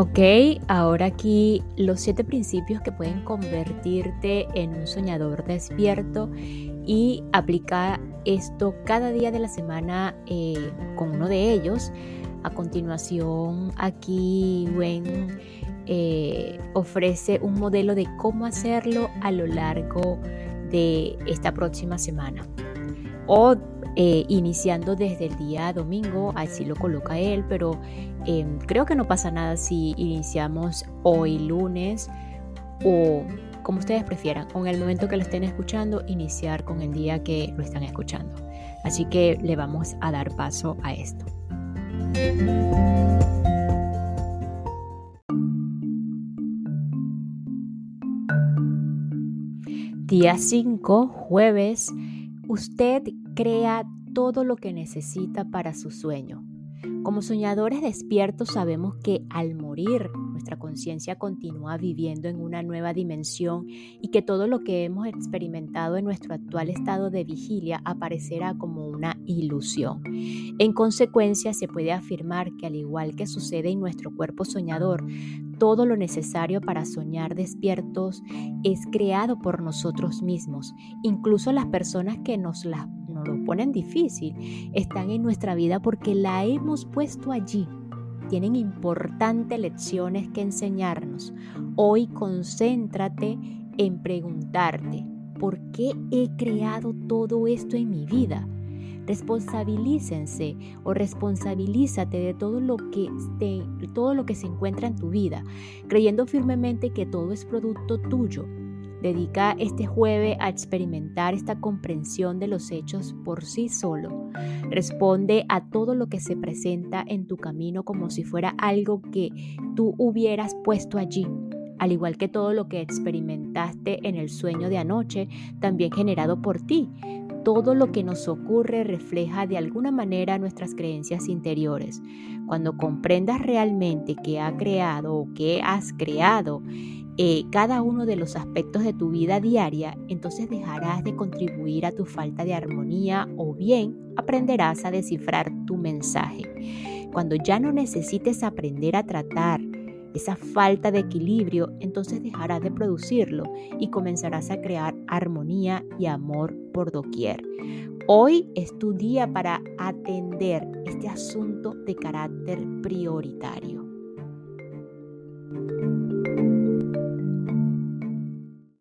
Ok, ahora aquí los siete principios que pueden convertirte en un soñador despierto y aplicar esto cada día de la semana eh, con uno de ellos. A continuación, aquí Gwen eh, ofrece un modelo de cómo hacerlo a lo largo de esta próxima semana. O eh, iniciando desde el día domingo, así lo coloca él, pero em, creo que no pasa nada si iniciamos hoy lunes o como ustedes prefieran, con el momento que lo estén escuchando, iniciar con el día que lo están escuchando. Así que le vamos a dar paso a esto. Día 5, jueves, usted crea todo lo que necesita para su sueño. Como soñadores despiertos sabemos que al morir nuestra conciencia continúa viviendo en una nueva dimensión y que todo lo que hemos experimentado en nuestro actual estado de vigilia aparecerá como una ilusión. En consecuencia, se puede afirmar que al igual que sucede en nuestro cuerpo soñador, todo lo necesario para soñar despiertos es creado por nosotros mismos. Incluso las personas que nos las lo ponen difícil, están en nuestra vida porque la hemos puesto allí. Tienen importantes lecciones que enseñarnos. Hoy concéntrate en preguntarte, ¿por qué he creado todo esto en mi vida? Responsabilícense o responsabilízate de todo lo que todo lo que se encuentra en tu vida, creyendo firmemente que todo es producto tuyo Dedica este jueves a experimentar esta comprensión de los hechos por sí solo. Responde a todo lo que se presenta en tu camino como si fuera algo que tú hubieras puesto allí al igual que todo lo que experimentaste en el sueño de anoche, también generado por ti. Todo lo que nos ocurre refleja de alguna manera nuestras creencias interiores. Cuando comprendas realmente qué ha creado o qué has creado, eh, cada uno de los aspectos de tu vida diaria, entonces dejarás de contribuir a tu falta de armonía o bien aprenderás a descifrar tu mensaje. Cuando ya no necesites aprender a tratar esa falta de equilibrio, entonces dejarás de producirlo y comenzarás a crear armonía y amor por doquier. Hoy es tu día para atender este asunto de carácter prioritario.